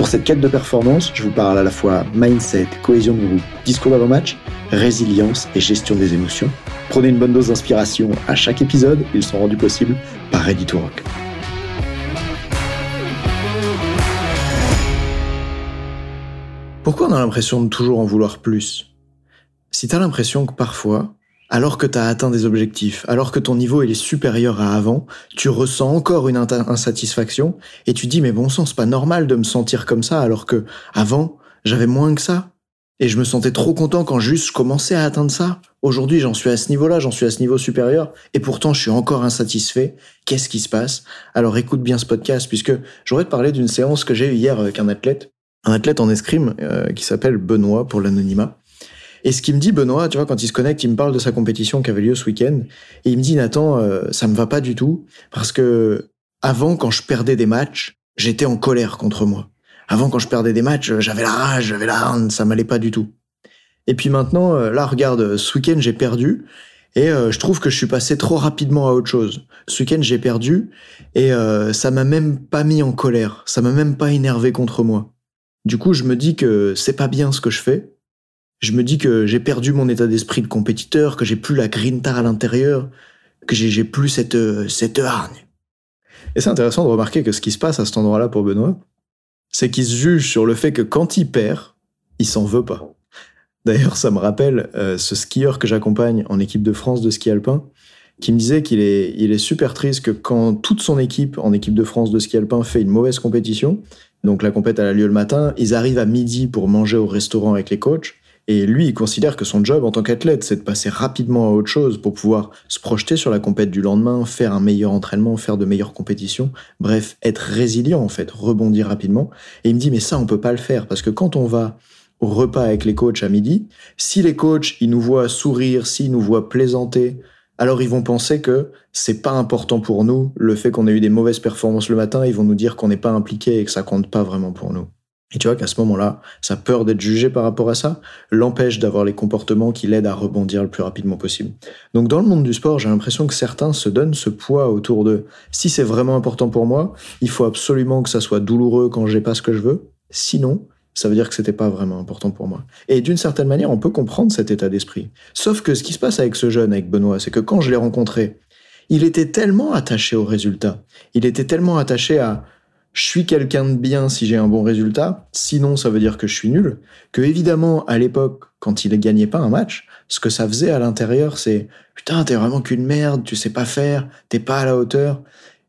Pour cette quête de performance, je vous parle à la fois mindset, cohésion de groupe, discours d'avant-match, résilience et gestion des émotions. Prenez une bonne dose d'inspiration à chaque épisode, ils sont rendus possibles par Ready to Rock. Pourquoi on a l'impression de toujours en vouloir plus? Si t'as l'impression que parfois, alors que tu as atteint des objectifs, alors que ton niveau est supérieur à avant, tu ressens encore une insatisfaction et tu dis mais bon sang, c'est pas normal de me sentir comme ça alors que avant, j'avais moins que ça et je me sentais trop content quand juste je commençais à atteindre ça. Aujourd'hui, j'en suis à ce niveau-là, j'en suis à ce niveau supérieur et pourtant je suis encore insatisfait. Qu'est-ce qui se passe? Alors écoute bien ce podcast puisque j'aurais te parler d'une séance que j'ai eue hier avec un athlète, un athlète en escrime euh, qui s'appelle Benoît pour l'anonymat et ce qu'il me dit, Benoît, tu vois, quand il se connecte, il me parle de sa compétition qui avait lieu ce week-end. Et il me dit, Nathan, euh, ça me va pas du tout. Parce que avant, quand je perdais des matchs, j'étais en colère contre moi. Avant, quand je perdais des matchs, j'avais la rage, j'avais la haine, ça m'allait pas du tout. Et puis maintenant, euh, là, regarde, ce week-end, j'ai perdu. Et euh, je trouve que je suis passé trop rapidement à autre chose. Ce week-end, j'ai perdu et euh, ça m'a même pas mis en colère. Ça m'a même pas énervé contre moi. Du coup, je me dis que c'est pas bien ce que je fais je me dis que j'ai perdu mon état d'esprit de compétiteur, que j'ai plus la grinta à l'intérieur, que j'ai plus cette, cette hargne. Et c'est intéressant de remarquer que ce qui se passe à cet endroit-là pour Benoît, c'est qu'il se juge sur le fait que quand il perd, il s'en veut pas. D'ailleurs, ça me rappelle euh, ce skieur que j'accompagne en équipe de France de ski alpin, qui me disait qu'il est, il est super triste que quand toute son équipe en équipe de France de ski alpin fait une mauvaise compétition, donc la compète a lieu le matin, ils arrivent à midi pour manger au restaurant avec les coachs, et lui, il considère que son job en tant qu'athlète, c'est de passer rapidement à autre chose pour pouvoir se projeter sur la compète du lendemain, faire un meilleur entraînement, faire de meilleures compétitions. Bref, être résilient, en fait, rebondir rapidement. Et il me dit, mais ça, on peut pas le faire parce que quand on va au repas avec les coachs à midi, si les coachs, ils nous voient sourire, s'ils nous voient plaisanter, alors ils vont penser que c'est pas important pour nous, le fait qu'on ait eu des mauvaises performances le matin, ils vont nous dire qu'on n'est pas impliqué et que ça compte pas vraiment pour nous. Et tu vois qu'à ce moment-là, sa peur d'être jugé par rapport à ça l'empêche d'avoir les comportements qui l'aident à rebondir le plus rapidement possible. Donc dans le monde du sport, j'ai l'impression que certains se donnent ce poids autour de si c'est vraiment important pour moi, il faut absolument que ça soit douloureux quand j'ai pas ce que je veux. Sinon, ça veut dire que c'était pas vraiment important pour moi. Et d'une certaine manière, on peut comprendre cet état d'esprit. Sauf que ce qui se passe avec ce jeune, avec Benoît, c'est que quand je l'ai rencontré, il était tellement attaché au résultat. Il était tellement attaché à je suis quelqu'un de bien si j'ai un bon résultat, sinon ça veut dire que je suis nul, que évidemment à l'époque, quand il ne gagnait pas un match, ce que ça faisait à l'intérieur, c'est putain, t'es vraiment qu'une merde, tu sais pas faire, t'es pas à la hauteur.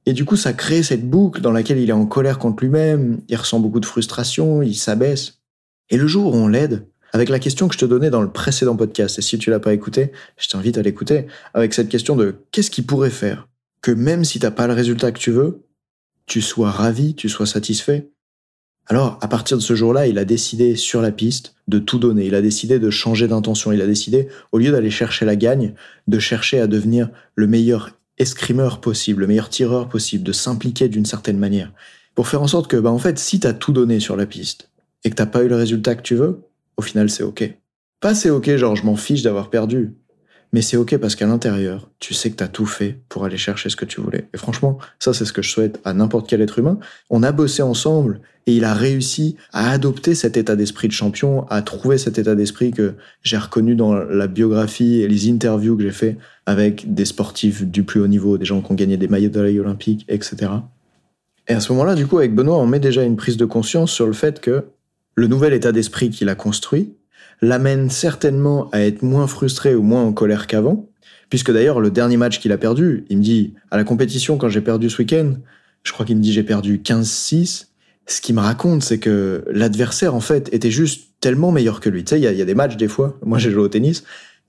Et du coup, ça crée cette boucle dans laquelle il est en colère contre lui-même, il ressent beaucoup de frustration, il s'abaisse. Et le jour où on l'aide, avec la question que je te donnais dans le précédent podcast, et si tu l'as pas écouté, je t'invite à l'écouter, avec cette question de qu'est-ce qu'il pourrait faire? Que même si t'as pas le résultat que tu veux, tu sois ravi, tu sois satisfait. Alors, à partir de ce jour-là, il a décidé sur la piste de tout donner. Il a décidé de changer d'intention. Il a décidé, au lieu d'aller chercher la gagne, de chercher à devenir le meilleur escrimeur possible, le meilleur tireur possible, de s'impliquer d'une certaine manière. Pour faire en sorte que, bah, en fait, si t'as tout donné sur la piste et que t'as pas eu le résultat que tu veux, au final, c'est ok. Pas c'est ok, genre, je m'en fiche d'avoir perdu. Mais c'est ok parce qu'à l'intérieur, tu sais que tu as tout fait pour aller chercher ce que tu voulais. Et franchement, ça c'est ce que je souhaite à n'importe quel être humain. On a bossé ensemble et il a réussi à adopter cet état d'esprit de champion, à trouver cet état d'esprit que j'ai reconnu dans la biographie et les interviews que j'ai fait avec des sportifs du plus haut niveau, des gens qui ont gagné des maillots de olympiques, etc. Et à ce moment-là, du coup, avec Benoît, on met déjà une prise de conscience sur le fait que le nouvel état d'esprit qu'il a construit, l'amène certainement à être moins frustré ou moins en colère qu'avant, puisque d'ailleurs le dernier match qu'il a perdu, il me dit à la compétition quand j'ai perdu ce week-end, je crois qu'il me dit j'ai perdu 15-6. Ce qu'il me raconte, c'est que l'adversaire en fait était juste tellement meilleur que lui. Tu sais, il y, a des matchs des fois. Moi, j'ai joué au tennis.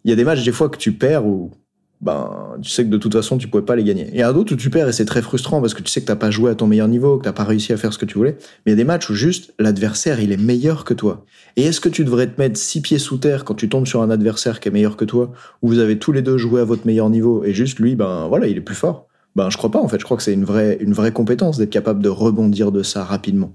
Il y a des matchs des fois que tu perds ou ben, tu sais que de toute façon, tu pouvais pas les gagner. Il y a d'autres où tu perds et c'est très frustrant parce que tu sais que t'as pas joué à ton meilleur niveau, que t'as pas réussi à faire ce que tu voulais. Mais il y a des matchs où juste l'adversaire, il est meilleur que toi. Et est-ce que tu devrais te mettre six pieds sous terre quand tu tombes sur un adversaire qui est meilleur que toi, où vous avez tous les deux joué à votre meilleur niveau et juste lui, ben voilà, il est plus fort? Ben, je crois pas, en fait. Je crois que c'est une vraie, une vraie compétence d'être capable de rebondir de ça rapidement.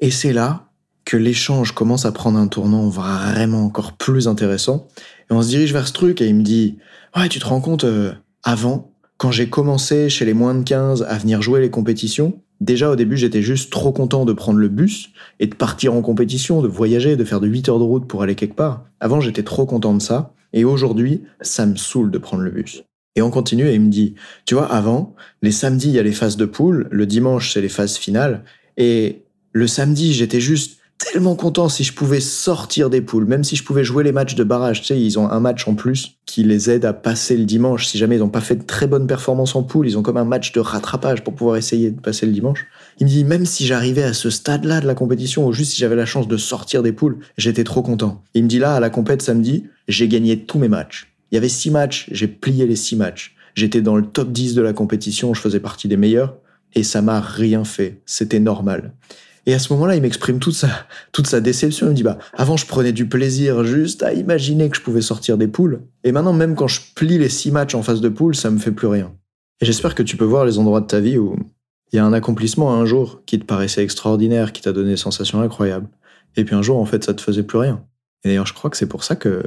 Et c'est là que l'échange commence à prendre un tournant vraiment encore plus intéressant. Et on se dirige vers ce truc et il me dit, ouais, tu te rends compte, euh, avant, quand j'ai commencé chez les moins de 15 à venir jouer les compétitions, déjà au début j'étais juste trop content de prendre le bus et de partir en compétition, de voyager, de faire de 8 heures de route pour aller quelque part. Avant j'étais trop content de ça et aujourd'hui ça me saoule de prendre le bus. Et on continue et il me dit, tu vois, avant, les samedis, il y a les phases de poule, le dimanche, c'est les phases finales. Et le samedi, j'étais juste tellement content si je pouvais sortir des poules, même si je pouvais jouer les matchs de barrage. Tu sais, ils ont un match en plus qui les aide à passer le dimanche. Si jamais ils n'ont pas fait de très bonnes performances en poule, ils ont comme un match de rattrapage pour pouvoir essayer de passer le dimanche. Il me dit, même si j'arrivais à ce stade-là de la compétition, ou juste si j'avais la chance de sortir des poules, j'étais trop content. Il me dit là, à la compète samedi, j'ai gagné tous mes matchs. Il y avait six matchs, j'ai plié les six matchs. J'étais dans le top 10 de la compétition, je faisais partie des meilleurs, et ça m'a rien fait. C'était normal. Et à ce moment-là, il m'exprime toute sa, toute sa déception. Il me dit, bah, avant, je prenais du plaisir juste à imaginer que je pouvais sortir des poules. Et maintenant, même quand je plie les six matchs en face de poule, ça me fait plus rien. Et j'espère que tu peux voir les endroits de ta vie où il y a un accomplissement un jour qui te paraissait extraordinaire, qui t'a donné des sensations incroyables. Et puis un jour, en fait, ça te faisait plus rien. Et d'ailleurs, je crois que c'est pour ça que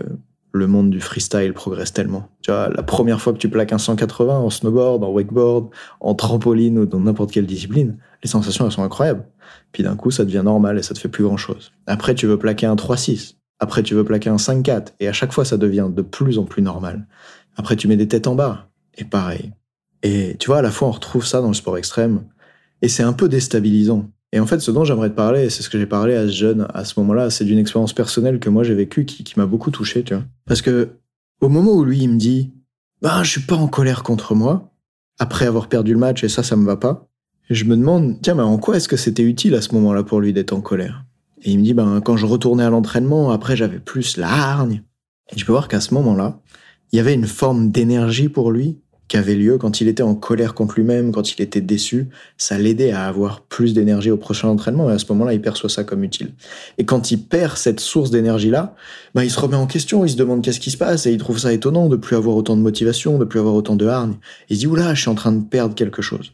le monde du freestyle progresse tellement. Tu vois, la première fois que tu plaques un 180 en snowboard, en wakeboard, en trampoline ou dans n'importe quelle discipline, les sensations elles sont incroyables. Puis d'un coup, ça devient normal et ça te fait plus grand chose. Après, tu veux plaquer un 3-6. Après, tu veux plaquer un 5-4. Et à chaque fois, ça devient de plus en plus normal. Après, tu mets des têtes en bas. Et pareil. Et tu vois, à la fois, on retrouve ça dans le sport extrême. Et c'est un peu déstabilisant. Et en fait, ce dont j'aimerais te parler, c'est ce que j'ai parlé à ce jeune à ce moment-là, c'est d'une expérience personnelle que moi j'ai vécue qui, m'a beaucoup touché, tu vois. Parce que au moment où lui il me dit, bah je suis pas en colère contre moi, après avoir perdu le match et ça, ça me va pas, je me demande, tiens, mais en quoi est-ce que c'était utile à ce moment-là pour lui d'être en colère? Et il me dit, ben quand je retournais à l'entraînement, après j'avais plus la hargne. Et tu peux voir qu'à ce moment-là, il y avait une forme d'énergie pour lui qui avait lieu quand il était en colère contre lui-même, quand il était déçu, ça l'aidait à avoir plus d'énergie au prochain entraînement et à ce moment-là, il perçoit ça comme utile. Et quand il perd cette source d'énergie-là, ben, il se remet en question, il se demande qu'est-ce qui se passe et il trouve ça étonnant de plus avoir autant de motivation, de plus avoir autant de hargne. Il se dit, oula, je suis en train de perdre quelque chose.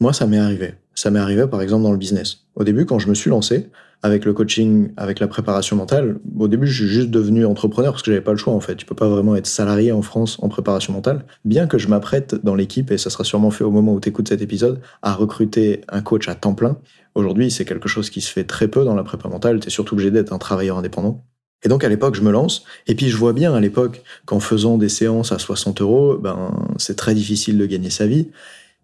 Moi, ça m'est arrivé. Ça m'est arrivé, par exemple, dans le business. Au début, quand je me suis lancé, avec le coaching, avec la préparation mentale, au début, je suis juste devenu entrepreneur parce que j'avais pas le choix, en fait. Tu peux pas vraiment être salarié en France en préparation mentale. Bien que je m'apprête dans l'équipe, et ça sera sûrement fait au moment où tu écoutes cet épisode, à recruter un coach à temps plein. Aujourd'hui, c'est quelque chose qui se fait très peu dans la prépa mentale. Tu es surtout obligé d'être un travailleur indépendant. Et donc à l'époque, je me lance, et puis je vois bien à l'époque qu'en faisant des séances à 60 euros, ben c'est très difficile de gagner sa vie.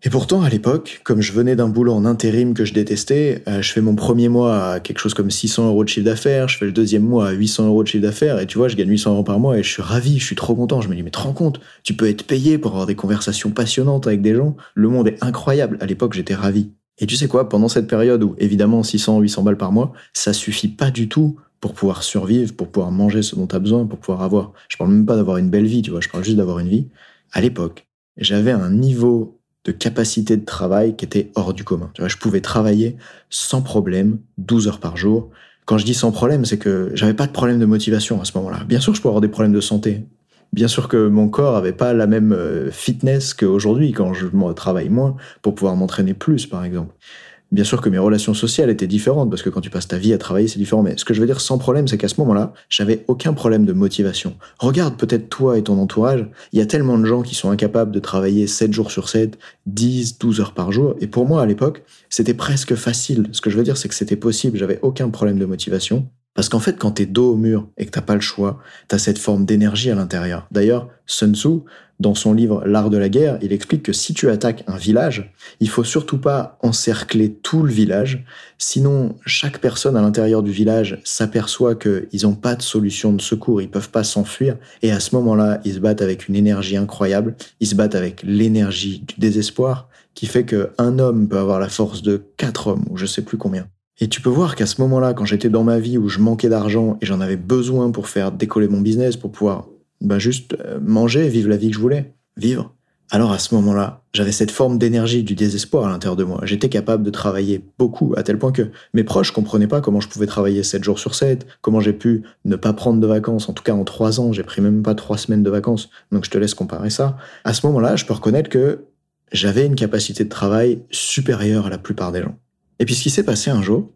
Et pourtant, à l'époque, comme je venais d'un boulot en intérim que je détestais, euh, je fais mon premier mois à quelque chose comme 600 euros de chiffre d'affaires, je fais le deuxième mois à 800 euros de chiffre d'affaires, et tu vois, je gagne 800 euros par mois et je suis ravi, je suis trop content. Je me dis, mais te rends compte, tu peux être payé pour avoir des conversations passionnantes avec des gens. Le monde est incroyable. À l'époque, j'étais ravi. Et tu sais quoi, pendant cette période où, évidemment, 600, 800 balles par mois, ça suffit pas du tout pour pouvoir survivre, pour pouvoir manger ce dont tu as besoin, pour pouvoir avoir. Je parle même pas d'avoir une belle vie, tu vois, je parle juste d'avoir une vie. À l'époque, j'avais un niveau de capacité de travail qui était hors du commun. Je pouvais travailler sans problème, 12 heures par jour. Quand je dis sans problème, c'est que j'avais pas de problème de motivation à ce moment-là. Bien sûr, je peux avoir des problèmes de santé. Bien sûr que mon corps avait pas la même euh, fitness qu'aujourd'hui quand je travaille moins pour pouvoir m'entraîner plus, par exemple. Bien sûr que mes relations sociales étaient différentes, parce que quand tu passes ta vie à travailler, c'est différent. Mais ce que je veux dire sans problème, c'est qu'à ce moment-là, j'avais aucun problème de motivation. Regarde peut-être toi et ton entourage, il y a tellement de gens qui sont incapables de travailler 7 jours sur 7, 10, 12 heures par jour. Et pour moi, à l'époque, c'était presque facile. Ce que je veux dire, c'est que c'était possible, j'avais aucun problème de motivation. Parce qu'en fait, quand t'es dos au mur et que t'as pas le choix, t'as cette forme d'énergie à l'intérieur. D'ailleurs, Sun Tzu, dans son livre L'art de la guerre, il explique que si tu attaques un village, il faut surtout pas encercler tout le village, sinon chaque personne à l'intérieur du village s'aperçoit qu'ils n'ont pas de solution de secours, ils peuvent pas s'enfuir, et à ce moment-là, ils se battent avec une énergie incroyable, ils se battent avec l'énergie du désespoir, qui fait qu'un homme peut avoir la force de quatre hommes, ou je sais plus combien. Et tu peux voir qu'à ce moment-là, quand j'étais dans ma vie où je manquais d'argent et j'en avais besoin pour faire décoller mon business, pour pouvoir bah, juste euh, manger, vivre la vie que je voulais, vivre, alors à ce moment-là, j'avais cette forme d'énergie du désespoir à l'intérieur de moi. J'étais capable de travailler beaucoup, à tel point que mes proches comprenaient pas comment je pouvais travailler 7 jours sur 7, comment j'ai pu ne pas prendre de vacances. En tout cas, en 3 ans, j'ai pris même pas 3 semaines de vacances. Donc je te laisse comparer ça. À ce moment-là, je peux reconnaître que j'avais une capacité de travail supérieure à la plupart des gens. Et puis ce qui s'est passé un jour,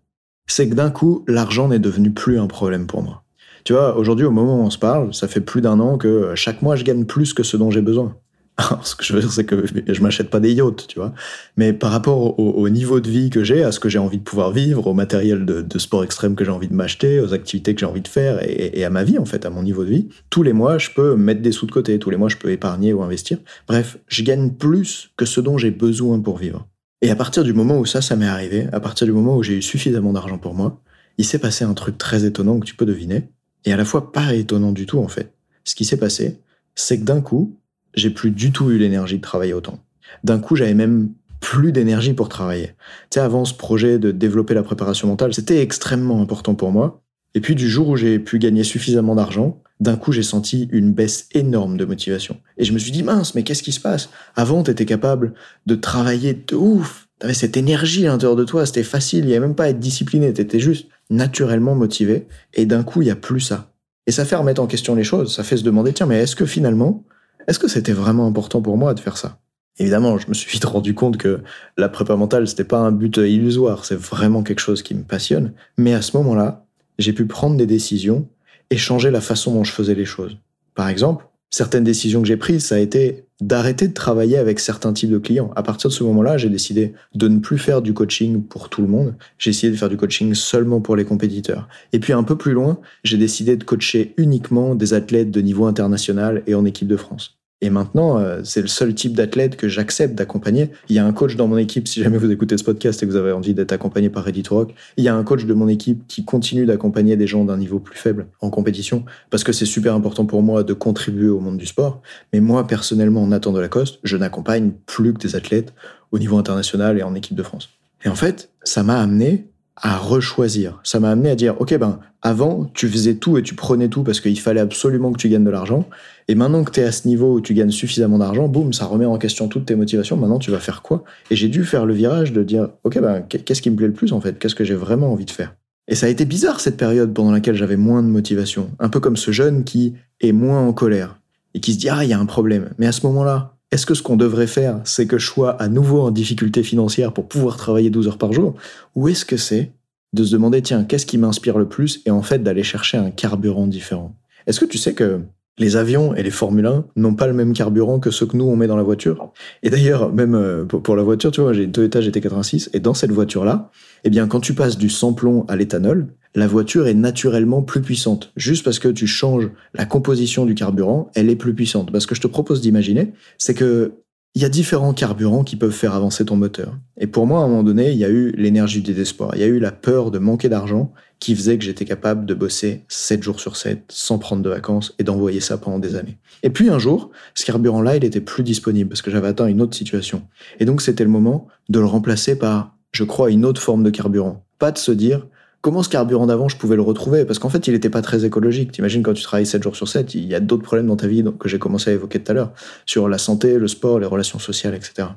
c'est que d'un coup, l'argent n'est devenu plus un problème pour moi. Tu vois, aujourd'hui, au moment où on se parle, ça fait plus d'un an que chaque mois, je gagne plus que ce dont j'ai besoin. ce que je veux dire, c'est que je m'achète pas des yachts, tu vois. Mais par rapport au, niveau de vie que j'ai, à ce que j'ai envie de pouvoir vivre, au matériel de, sport extrême que j'ai envie de m'acheter, aux activités que j'ai envie de faire et, à ma vie, en fait, à mon niveau de vie, tous les mois, je peux mettre des sous de côté. Tous les mois, je peux épargner ou investir. Bref, je gagne plus que ce dont j'ai besoin pour vivre. Et à partir du moment où ça, ça m'est arrivé, à partir du moment où j'ai eu suffisamment d'argent pour moi, il s'est passé un truc très étonnant que tu peux deviner, et à la fois pas étonnant du tout, en fait. Ce qui s'est passé, c'est que d'un coup, j'ai plus du tout eu l'énergie de travailler autant. D'un coup, j'avais même plus d'énergie pour travailler. Tu sais, avant ce projet de développer la préparation mentale, c'était extrêmement important pour moi. Et puis du jour où j'ai pu gagner suffisamment d'argent, d'un coup j'ai senti une baisse énorme de motivation. Et je me suis dit, mince, mais qu'est-ce qui se passe? Avant, tu étais capable de travailler de ouf. Tu avais cette énergie à l'intérieur de toi, c'était facile, il n'y avait même pas à être discipliné, tu étais juste naturellement motivé. Et d'un coup, il n'y a plus ça. Et ça fait remettre en question les choses, ça fait se demander, tiens, mais est-ce que finalement, est-ce que c'était vraiment important pour moi de faire ça? Évidemment, je me suis vite rendu compte que la prépa mentale, c'était pas un but illusoire, c'est vraiment quelque chose qui me passionne. Mais à ce moment-là, j'ai pu prendre des décisions et changer la façon dont je faisais les choses. Par exemple, certaines décisions que j'ai prises, ça a été d'arrêter de travailler avec certains types de clients. À partir de ce moment-là, j'ai décidé de ne plus faire du coaching pour tout le monde. J'ai essayé de faire du coaching seulement pour les compétiteurs. Et puis un peu plus loin, j'ai décidé de coacher uniquement des athlètes de niveau international et en équipe de France. Et maintenant, euh, c'est le seul type d'athlète que j'accepte d'accompagner. Il y a un coach dans mon équipe, si jamais vous écoutez ce podcast et que vous avez envie d'être accompagné par Reddit Rock, il y a un coach de mon équipe qui continue d'accompagner des gens d'un niveau plus faible en compétition, parce que c'est super important pour moi de contribuer au monde du sport. Mais moi, personnellement, Nathan Delacoste, je n'accompagne plus que des athlètes au niveau international et en équipe de France. Et en fait, ça m'a amené à rechoisir. Ça m'a amené à dire, ok, ben, avant, tu faisais tout et tu prenais tout parce qu'il fallait absolument que tu gagnes de l'argent. Et maintenant que tu es à ce niveau où tu gagnes suffisamment d'argent, boum, ça remet en question toutes tes motivations. Maintenant, tu vas faire quoi? Et j'ai dû faire le virage de dire, ok, ben, qu'est-ce qui me plaît le plus en fait? Qu'est-ce que j'ai vraiment envie de faire? Et ça a été bizarre cette période pendant laquelle j'avais moins de motivation. Un peu comme ce jeune qui est moins en colère et qui se dit, ah, il y a un problème. Mais à ce moment-là, est-ce que ce qu'on devrait faire, c'est que je sois à nouveau en difficulté financière pour pouvoir travailler 12 heures par jour? Ou est-ce que c'est de se demander, tiens, qu'est-ce qui m'inspire le plus et en fait d'aller chercher un carburant différent? Est-ce que tu sais que les avions et les Formule 1 n'ont pas le même carburant que ceux que nous on met dans la voiture? Et d'ailleurs, même euh, pour la voiture, tu vois, j'ai une Toyota GT86 et dans cette voiture-là, eh bien, quand tu passes du sans-plomb à l'éthanol, la voiture est naturellement plus puissante. Juste parce que tu changes la composition du carburant, elle est plus puissante. Parce que je te propose d'imaginer, c'est que il y a différents carburants qui peuvent faire avancer ton moteur. Et pour moi, à un moment donné, il y a eu l'énergie du désespoir. Il y a eu la peur de manquer d'argent qui faisait que j'étais capable de bosser 7 jours sur 7 sans prendre de vacances et d'envoyer ça pendant des années. Et puis un jour, ce carburant-là, il était plus disponible parce que j'avais atteint une autre situation. Et donc c'était le moment de le remplacer par, je crois, une autre forme de carburant. Pas de se dire, comment ce carburant d'avant, je pouvais le retrouver? Parce qu'en fait, il n'était pas très écologique. T'imagines quand tu travailles 7 jours sur 7, il y a d'autres problèmes dans ta vie que j'ai commencé à évoquer tout à l'heure, sur la santé, le sport, les relations sociales, etc.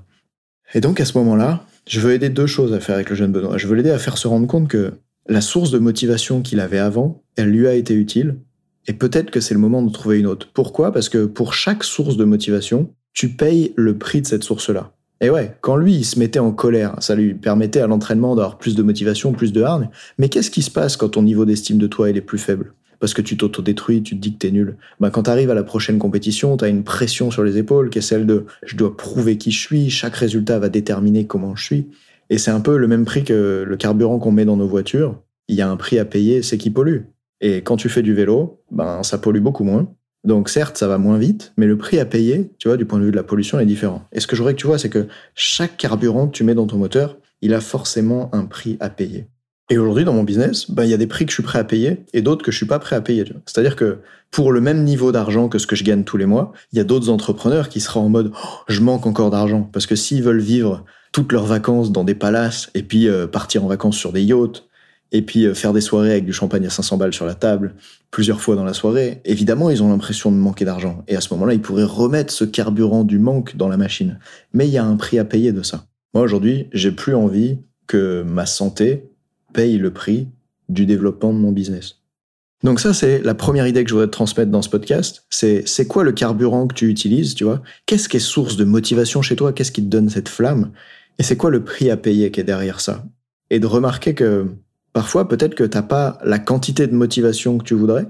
Et donc à ce moment-là, je veux aider deux choses à faire avec le jeune Benoît. Je veux l'aider à faire se rendre compte que la source de motivation qu'il avait avant, elle lui a été utile, et peut-être que c'est le moment de trouver une autre. Pourquoi? Parce que pour chaque source de motivation, tu payes le prix de cette source-là. Et ouais, quand lui, il se mettait en colère, ça lui permettait à l'entraînement d'avoir plus de motivation, plus de hargne. Mais qu'est-ce qui se passe quand ton niveau d'estime de toi est plus faible? Parce que tu t'autodétruis, tu te dis que t'es nul. Ben, quand t'arrives à la prochaine compétition, t'as une pression sur les épaules qui est celle de je dois prouver qui je suis, chaque résultat va déterminer comment je suis. Et c'est un peu le même prix que le carburant qu'on met dans nos voitures. Il y a un prix à payer, c'est qui pollue. Et quand tu fais du vélo, ben, ça pollue beaucoup moins. Donc certes, ça va moins vite, mais le prix à payer, tu vois, du point de vue de la pollution, est différent. Et ce que j'aurais que tu vois, c'est que chaque carburant que tu mets dans ton moteur, il a forcément un prix à payer. Et aujourd'hui, dans mon business, ben, il y a des prix que je suis prêt à payer et d'autres que je suis pas prêt à payer. C'est-à-dire que pour le même niveau d'argent que ce que je gagne tous les mois, il y a d'autres entrepreneurs qui seraient en mode oh, je manque encore d'argent parce que s'ils veulent vivre toutes leurs vacances dans des palaces et puis euh, partir en vacances sur des yachts et puis euh, faire des soirées avec du champagne à 500 balles sur la table plusieurs fois dans la soirée, évidemment, ils ont l'impression de manquer d'argent. Et à ce moment-là, ils pourraient remettre ce carburant du manque dans la machine. Mais il y a un prix à payer de ça. Moi, aujourd'hui, j'ai plus envie que ma santé paye le prix du développement de mon business. Donc ça, c'est la première idée que je voudrais te transmettre dans ce podcast. C'est c'est quoi le carburant que tu utilises, tu vois? Qu'est-ce qui est source de motivation chez toi? Qu'est-ce qui te donne cette flamme? Et c'est quoi le prix à payer qui est derrière ça? Et de remarquer que parfois, peut-être que t'as pas la quantité de motivation que tu voudrais,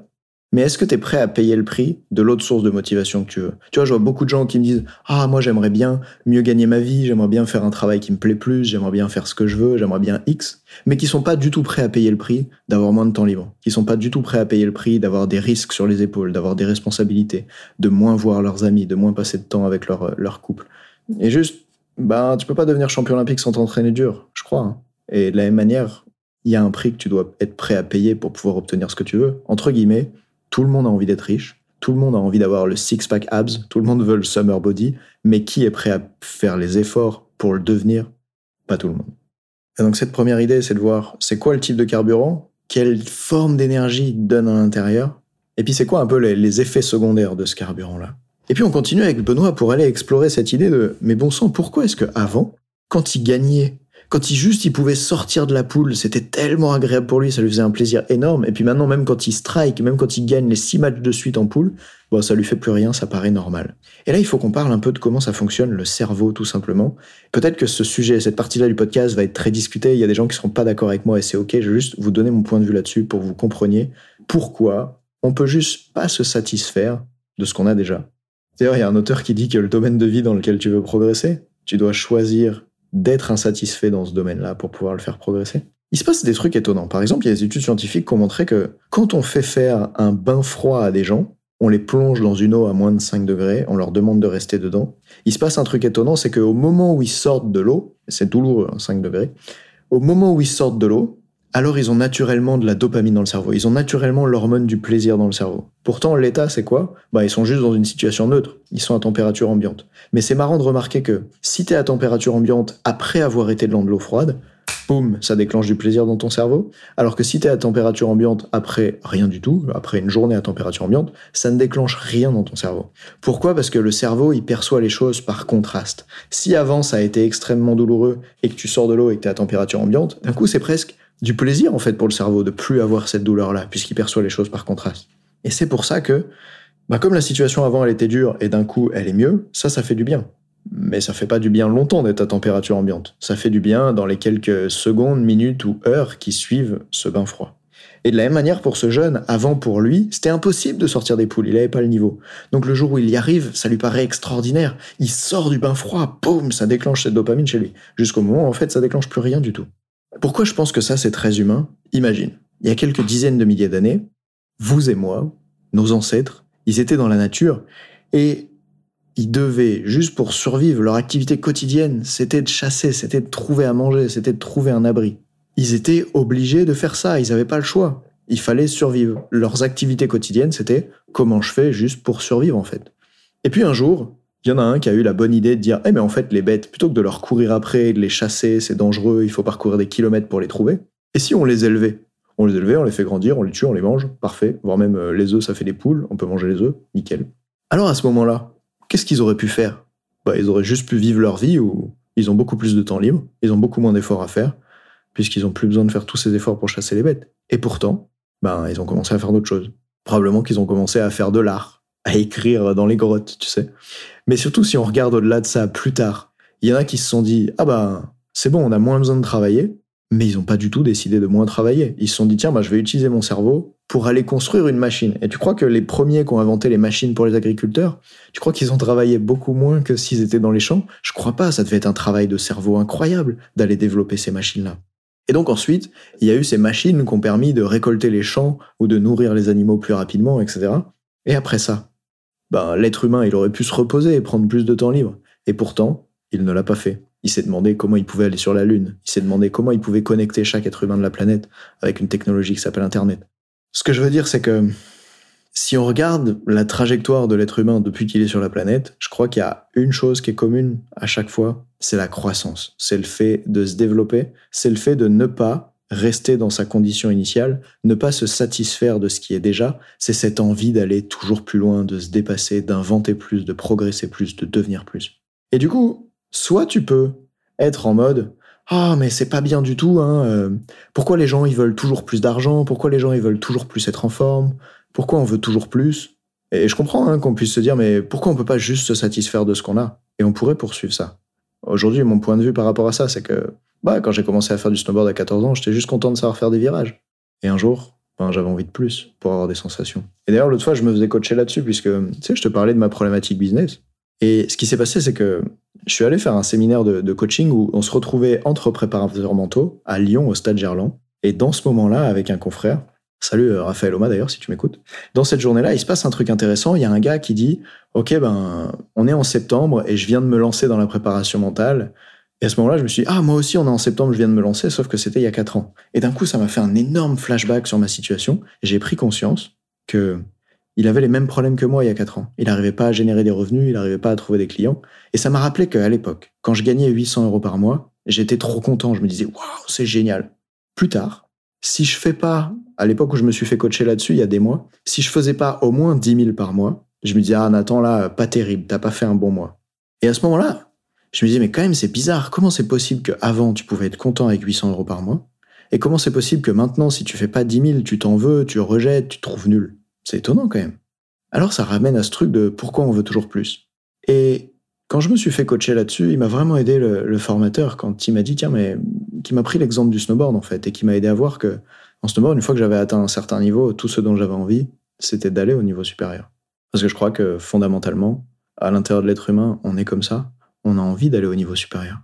mais est-ce que tu es prêt à payer le prix de l'autre source de motivation que tu veux? Tu vois, je vois beaucoup de gens qui me disent Ah, moi j'aimerais bien mieux gagner ma vie, j'aimerais bien faire un travail qui me plaît plus, j'aimerais bien faire ce que je veux, j'aimerais bien X, mais qui sont pas du tout prêts à payer le prix d'avoir moins de temps libre, qui sont pas du tout prêts à payer le prix d'avoir des risques sur les épaules, d'avoir des responsabilités, de moins voir leurs amis, de moins passer de temps avec leur, leur couple. Et juste, bah, tu peux pas devenir champion olympique sans t'entraîner dur, je crois. Hein. Et de la même manière, il y a un prix que tu dois être prêt à payer pour pouvoir obtenir ce que tu veux. Entre guillemets, tout le monde a envie d'être riche, tout le monde a envie d'avoir le six-pack abs, tout le monde veut le summer body, mais qui est prêt à faire les efforts pour le devenir? Pas tout le monde. Et donc cette première idée, c'est de voir c'est quoi le type de carburant, quelle forme d'énergie donne à l'intérieur, et puis c'est quoi un peu les, les effets secondaires de ce carburant-là. Et puis on continue avec Benoît pour aller explorer cette idée de mais bon sang, pourquoi est-ce que avant, quand il gagnait quand il juste il pouvait sortir de la poule, c'était tellement agréable pour lui, ça lui faisait un plaisir énorme. Et puis maintenant, même quand il strike, même quand il gagne les six matchs de suite en poule, bon, ça lui fait plus rien, ça paraît normal. Et là, il faut qu'on parle un peu de comment ça fonctionne, le cerveau, tout simplement. Peut-être que ce sujet, cette partie-là du podcast va être très discutée. Il y a des gens qui seront pas d'accord avec moi et c'est ok. Je vais juste vous donner mon point de vue là-dessus pour que vous compreniez pourquoi on peut juste pas se satisfaire de ce qu'on a déjà. D'ailleurs, il y a un auteur qui dit que le domaine de vie dans lequel tu veux progresser, tu dois choisir d'être insatisfait dans ce domaine-là pour pouvoir le faire progresser. Il se passe des trucs étonnants. Par exemple, il y a des études scientifiques qui ont montré que quand on fait faire un bain froid à des gens, on les plonge dans une eau à moins de 5 degrés, on leur demande de rester dedans. Il se passe un truc étonnant, c'est qu'au moment où ils sortent de l'eau, c'est douloureux, 5 hein, degrés, au moment où ils sortent de l'eau, alors ils ont naturellement de la dopamine dans le cerveau. Ils ont naturellement l'hormone du plaisir dans le cerveau. Pourtant, l'état, c'est quoi? Bah, ils sont juste dans une situation neutre. Ils sont à température ambiante. Mais c'est marrant de remarquer que si t'es à température ambiante après avoir été dans de l'eau froide, boum, ça déclenche du plaisir dans ton cerveau. Alors que si t'es à température ambiante après rien du tout, après une journée à température ambiante, ça ne déclenche rien dans ton cerveau. Pourquoi? Parce que le cerveau, il perçoit les choses par contraste. Si avant ça a été extrêmement douloureux et que tu sors de l'eau et que t'es à température ambiante, d'un coup c'est presque du plaisir en fait pour le cerveau de plus avoir cette douleur-là, puisqu'il perçoit les choses par contraste. Et c'est pour ça que, bah, comme la situation avant elle était dure et d'un coup elle est mieux, ça, ça fait du bien. Mais ça fait pas du bien longtemps d'être à température ambiante. Ça fait du bien dans les quelques secondes, minutes ou heures qui suivent ce bain froid. Et de la même manière pour ce jeune, avant pour lui, c'était impossible de sortir des poules, il n'avait pas le niveau. Donc le jour où il y arrive, ça lui paraît extraordinaire. Il sort du bain froid, boum, ça déclenche cette dopamine chez lui. Jusqu'au moment où en fait ça déclenche plus rien du tout. Pourquoi je pense que ça c'est très humain? Imagine, il y a quelques dizaines de milliers d'années, vous et moi, nos ancêtres, ils étaient dans la nature et ils devaient, juste pour survivre, leur activité quotidienne, c'était de chasser, c'était de trouver à manger, c'était de trouver un abri. Ils étaient obligés de faire ça, ils n'avaient pas le choix. Il fallait survivre. Leurs activités quotidiennes, c'était comment je fais juste pour survivre en fait. Et puis un jour, il y en a un qui a eu la bonne idée de dire Eh, mais en fait, les bêtes, plutôt que de leur courir après, de les chasser, c'est dangereux, il faut parcourir des kilomètres pour les trouver. Et si on les élevait? On les élevait, on les fait grandir, on les tue, on les mange, parfait. Voire même euh, les œufs, ça fait des poules, on peut manger les œufs, nickel. Alors à ce moment-là, qu'est-ce qu'ils auraient pu faire? Bah, Ils auraient juste pu vivre leur vie où ils ont beaucoup plus de temps libre, ils ont beaucoup moins d'efforts à faire, puisqu'ils ont plus besoin de faire tous ces efforts pour chasser les bêtes. Et pourtant, ben, ils ont commencé à faire d'autres choses. Probablement qu'ils ont commencé à faire de l'art, à écrire dans les grottes, tu sais. Mais surtout, si on regarde au-delà de ça plus tard, il y en a qui se sont dit Ah bah, c'est bon, on a moins besoin de travailler, mais ils n'ont pas du tout décidé de moins travailler. Ils se sont dit Tiens, bah, je vais utiliser mon cerveau pour aller construire une machine. Et tu crois que les premiers qui ont inventé les machines pour les agriculteurs, tu crois qu'ils ont travaillé beaucoup moins que s'ils étaient dans les champs? Je crois pas, ça devait être un travail de cerveau incroyable d'aller développer ces machines-là. Et donc ensuite, il y a eu ces machines qui ont permis de récolter les champs ou de nourrir les animaux plus rapidement, etc. Et après ça, ben, l'être humain, il aurait pu se reposer et prendre plus de temps libre. Et pourtant, il ne l'a pas fait. Il s'est demandé comment il pouvait aller sur la Lune. Il s'est demandé comment il pouvait connecter chaque être humain de la planète avec une technologie qui s'appelle Internet. Ce que je veux dire, c'est que si on regarde la trajectoire de l'être humain depuis qu'il est sur la planète, je crois qu'il y a une chose qui est commune à chaque fois, c'est la croissance. C'est le fait de se développer, c'est le fait de ne pas rester dans sa condition initiale, ne pas se satisfaire de ce qui est déjà, c'est cette envie d'aller toujours plus loin, de se dépasser, d'inventer plus, de progresser plus, de devenir plus. Et du coup, soit tu peux être en mode ah mais c'est pas bien du tout hein, euh, pourquoi les gens ils veulent toujours plus d'argent pourquoi les gens ils veulent toujours plus être en forme pourquoi on veut toujours plus? Et je comprends hein, qu'on puisse se dire mais pourquoi on peut pas juste se satisfaire de ce qu'on a? Et on pourrait poursuivre ça. Aujourd'hui mon point de vue par rapport à ça c'est que bah quand j'ai commencé à faire du snowboard à 14 ans j'étais juste content de savoir faire des virages et un jour ben, j'avais envie de plus pour avoir des sensations et d'ailleurs l'autre fois je me faisais coacher là-dessus puisque tu sais je te parlais de ma problématique business et ce qui s'est passé, c'est que je suis allé faire un séminaire de, coaching où on se retrouvait entre préparateurs mentaux à Lyon, au Stade Gerland. Et dans ce moment-là, avec un confrère, salut euh, Raphaël Oma d'ailleurs, si tu m'écoutes, dans cette journée-là, il se passe un truc intéressant. Il y a un gars qui dit Ok, ben, on est en septembre et je viens de me lancer dans la préparation mentale. Et à ce moment-là, je me suis dit, ah, moi aussi, on est en septembre, je viens de me lancer, sauf que c'était il y a quatre ans. Et d'un coup, ça m'a fait un énorme flashback sur ma situation. J'ai pris conscience que il avait les mêmes problèmes que moi il y a 4 ans. Il n'arrivait pas à générer des revenus, il n'arrivait pas à trouver des clients. Et ça m'a rappelé qu'à l'époque, quand je gagnais 800 euros par mois, j'étais trop content. Je me disais, waouh, c'est génial. Plus tard, si je fais pas, à l'époque où je me suis fait coacher là-dessus, il y a des mois, si je faisais pas au moins 10 000 par mois, je me disais, ah Nathan, là, pas terrible, t'as pas fait un bon mois. Et à ce moment-là, je me disais, mais quand même, c'est bizarre. Comment c'est possible qu'avant, tu pouvais être content avec 800 euros par mois? Et comment c'est possible que maintenant, si tu fais pas 10 000, tu t'en veux, tu rejettes, tu te trouves nul? C'est étonnant quand même. Alors ça ramène à ce truc de pourquoi on veut toujours plus. Et quand je me suis fait coacher là-dessus, il m'a vraiment aidé le, formateur quand il m'a dit tiens mais qui m'a pris l'exemple du snowboard en fait et qui m'a aidé à voir que en snowboard une fois que j'avais atteint un certain niveau, tout ce dont j'avais envie, c'était d'aller au niveau supérieur. Parce que je crois que fondamentalement, à l'intérieur de l'être humain, on est comme ça, on a envie d'aller au niveau supérieur.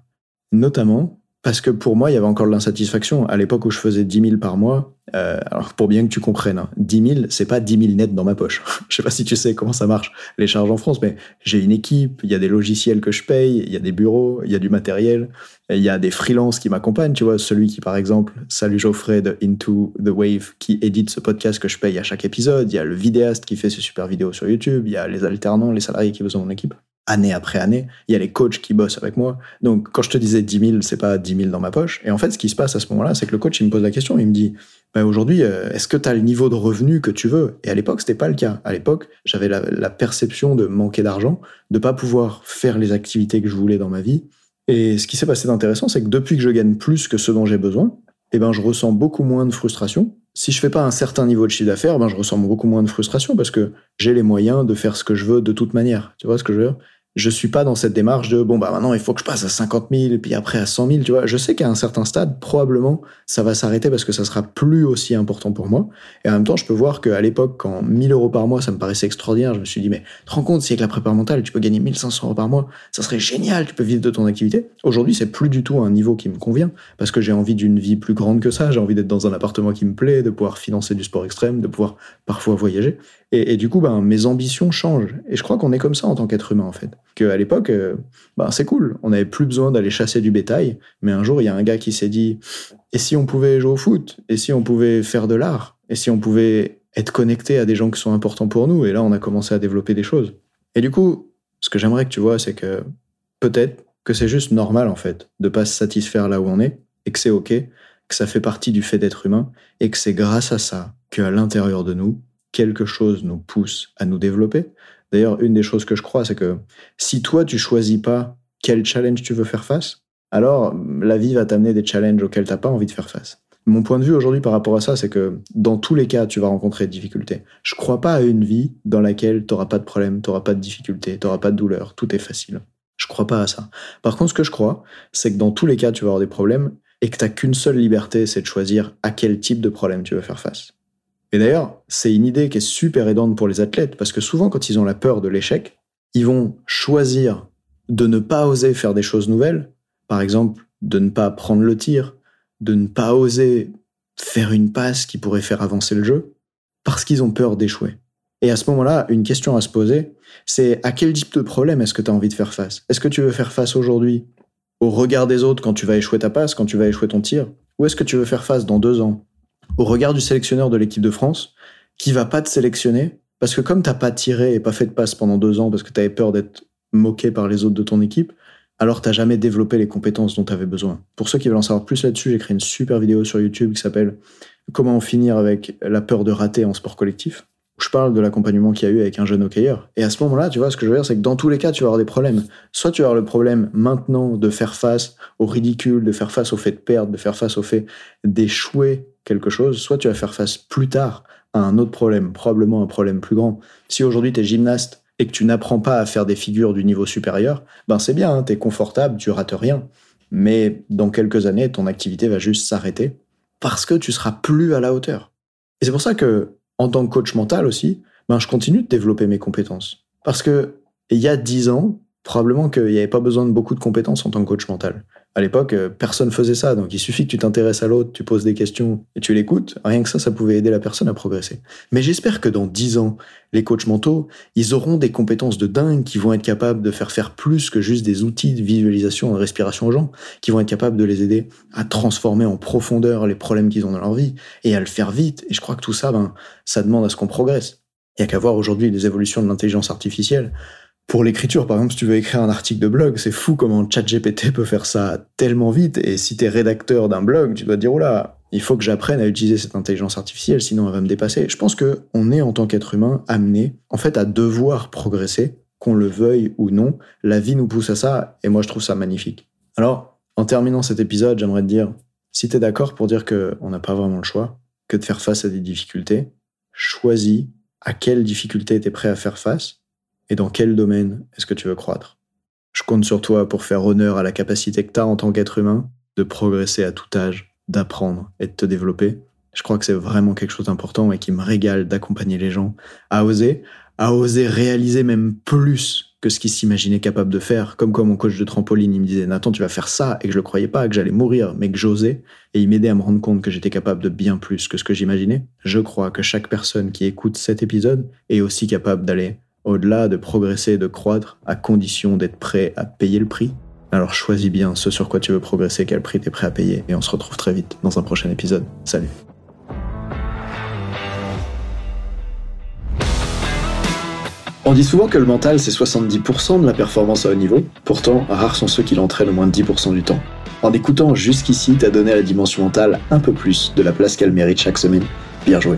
Notamment parce que pour moi, il y avait encore de l'insatisfaction. À l'époque où je faisais 10 000 par mois, euh, alors pour bien que tu comprennes, 10 000, c'est pas 10 000 nets dans ma poche. je sais pas si tu sais comment ça marche, les charges en France, mais j'ai une équipe, il y a des logiciels que je paye, il y a des bureaux, il y a du matériel, il y a des freelances qui m'accompagnent. Tu vois, celui qui, par exemple, salut Geoffrey de Into the Wave, qui édite ce podcast que je paye à chaque épisode. Il y a le vidéaste qui fait ses super vidéos sur YouTube. Il y a les alternants, les salariés qui dans mon équipe année après année. Il y a les coachs qui bossent avec moi. Donc, quand je te disais 10 000, c'est pas 10 000 dans ma poche. Et en fait, ce qui se passe à ce moment-là, c'est que le coach, il me pose la question, il me dit, bah, aujourd'hui, euh, est-ce que tu as le niveau de revenu que tu veux? Et à l'époque, c'était pas le cas. À l'époque, j'avais la, perception de manquer d'argent, de pas pouvoir faire les activités que je voulais dans ma vie. Et ce qui s'est passé d'intéressant, c'est que depuis que je gagne plus que ce dont j'ai besoin, eh ben, je ressens beaucoup moins de frustration. Si je fais pas un certain niveau de chiffre d'affaires, ben, je ressens beaucoup moins de frustration parce que j'ai les moyens de faire ce que je veux de toute manière. Tu vois ce que je veux dire? Je suis pas dans cette démarche de bon bah maintenant il faut que je passe à 50 000 puis après à 100 000 tu vois je sais qu'à un certain stade probablement ça va s'arrêter parce que ça sera plus aussi important pour moi et en même temps je peux voir qu'à l'époque quand 1000 euros par mois ça me paraissait extraordinaire je me suis dit mais te rends compte si avec la prépa mentale tu peux gagner 1500 euros par mois ça serait génial tu peux vivre de ton activité aujourd'hui c'est plus du tout un niveau qui me convient parce que j'ai envie d'une vie plus grande que ça j'ai envie d'être dans un appartement qui me plaît de pouvoir financer du sport extrême de pouvoir parfois voyager et, du coup, ben, mes ambitions changent. Et je crois qu'on est comme ça en tant qu'être humain, en fait. Qu'à l'époque, euh, ben, c'est cool. On n'avait plus besoin d'aller chasser du bétail. Mais un jour, il y a un gars qui s'est dit Et si on pouvait jouer au foot? Et si on pouvait faire de l'art? Et si on pouvait être connecté à des gens qui sont importants pour nous? Et là, on a commencé à développer des choses. Et du coup, ce que j'aimerais que tu vois, c'est que peut-être que c'est juste normal, en fait, de pas se satisfaire là où on est. Et que c'est OK. Que ça fait partie du fait d'être humain. Et que c'est grâce à ça qu'à l'intérieur de nous, quelque chose nous pousse à nous développer. D'ailleurs, une des choses que je crois, c'est que si toi, tu choisis pas quel challenge tu veux faire face, alors la vie va t'amener des challenges auxquels tu n'as pas envie de faire face. Mon point de vue aujourd'hui par rapport à ça, c'est que dans tous les cas, tu vas rencontrer des difficultés. Je crois pas à une vie dans laquelle tu n'auras pas de problème, tu n'auras pas de difficultés, tu n'auras pas de douleur, tout est facile. Je crois pas à ça. Par contre, ce que je crois, c'est que dans tous les cas, tu vas avoir des problèmes et que tu n'as qu'une seule liberté, c'est de choisir à quel type de problème tu veux faire face. Et d'ailleurs, c'est une idée qui est super aidante pour les athlètes, parce que souvent, quand ils ont la peur de l'échec, ils vont choisir de ne pas oser faire des choses nouvelles, par exemple, de ne pas prendre le tir, de ne pas oser faire une passe qui pourrait faire avancer le jeu, parce qu'ils ont peur d'échouer. Et à ce moment-là, une question à se poser, c'est à quel type de problème est-ce que tu as envie de faire face? Est-ce que tu veux faire face aujourd'hui au regard des autres quand tu vas échouer ta passe, quand tu vas échouer ton tir? Ou est-ce que tu veux faire face dans deux ans? Au regard du sélectionneur de l'équipe de France, qui va pas te sélectionner, parce que comme t'as pas tiré et pas fait de passe pendant deux ans parce que tu avais peur d'être moqué par les autres de ton équipe, alors t'as jamais développé les compétences dont tu avais besoin. Pour ceux qui veulent en savoir plus là-dessus, j'ai créé une super vidéo sur YouTube qui s'appelle Comment finir avec la peur de rater en sport collectif. Je parle de l'accompagnement qu'il y a eu avec un jeune hockeyeur. Et à ce moment-là, tu vois, ce que je veux dire, c'est que dans tous les cas, tu vas avoir des problèmes. Soit tu vas avoir le problème maintenant de faire face au ridicule, de faire face au fait de perdre, de faire face au fait d'échouer quelque chose, soit tu vas faire face plus tard à un autre problème, probablement un problème plus grand. Si aujourd'hui tu es gymnaste et que tu n'apprends pas à faire des figures du niveau supérieur, ben c'est bien, hein, tu es confortable, tu rates rien. Mais dans quelques années, ton activité va juste s'arrêter parce que tu seras plus à la hauteur. Et c'est pour ça que, en tant que coach mental aussi, ben je continue de développer mes compétences. Parce que il y a dix ans, probablement qu'il n'y avait pas besoin de beaucoup de compétences en tant que coach mental. À l'époque, euh, personne faisait ça, donc il suffit que tu t'intéresses à l'autre, tu poses des questions et tu l'écoutes. Rien que ça, ça pouvait aider la personne à progresser. Mais j'espère que dans 10 ans, les coachs mentaux, ils auront des compétences de dingue qui vont être capables de faire faire plus que juste des outils de visualisation et de respiration aux gens, qui vont être capables de les aider à transformer en profondeur les problèmes qu'ils ont dans leur vie et à le faire vite. Et je crois que tout ça, ben, ça demande à ce qu'on progresse. Il y a qu'à voir aujourd'hui les évolutions de l'intelligence artificielle pour l'écriture, par exemple, si tu veux écrire un article de blog, c'est fou comment ChatGPT peut faire ça tellement vite. Et si tu es rédacteur d'un blog, tu dois te dire, là, il faut que j'apprenne à utiliser cette intelligence artificielle, sinon elle va me dépasser. Je pense que on est, en tant qu'être humain, amené, en fait, à devoir progresser, qu'on le veuille ou non. La vie nous pousse à ça, et moi, je trouve ça magnifique. Alors, en terminant cet épisode, j'aimerais te dire, si tu es d'accord pour dire qu'on n'a pas vraiment le choix, que de faire face à des difficultés, choisis à quelles difficultés tu es prêt à faire face et dans quel domaine est-ce que tu veux croître? Je compte sur toi pour faire honneur à la capacité que tu as en tant qu'être humain de progresser à tout âge, d'apprendre et de te développer. Je crois que c'est vraiment quelque chose d'important et qui me régale d'accompagner les gens à oser, à oser réaliser même plus que ce qu'ils s'imaginaient capable de faire. Comme quand mon coach de trampoline, il me disait Nathan, tu vas faire ça, et que je le croyais pas, que j'allais mourir, mais que j'osais, et il m'aidait à me rendre compte que j'étais capable de bien plus que ce que j'imaginais. Je crois que chaque personne qui écoute cet épisode est aussi capable d'aller au-delà de progresser de croître, à condition d'être prêt à payer le prix. Alors choisis bien ce sur quoi tu veux progresser, quel prix tu es prêt à payer, et on se retrouve très vite dans un prochain épisode. Salut On dit souvent que le mental c'est 70% de la performance à haut niveau, pourtant rares sont ceux qui l'entraînent au moins 10% du temps. En écoutant jusqu'ici, t'as donné à la dimension mentale un peu plus de la place qu'elle mérite chaque semaine. Bien joué.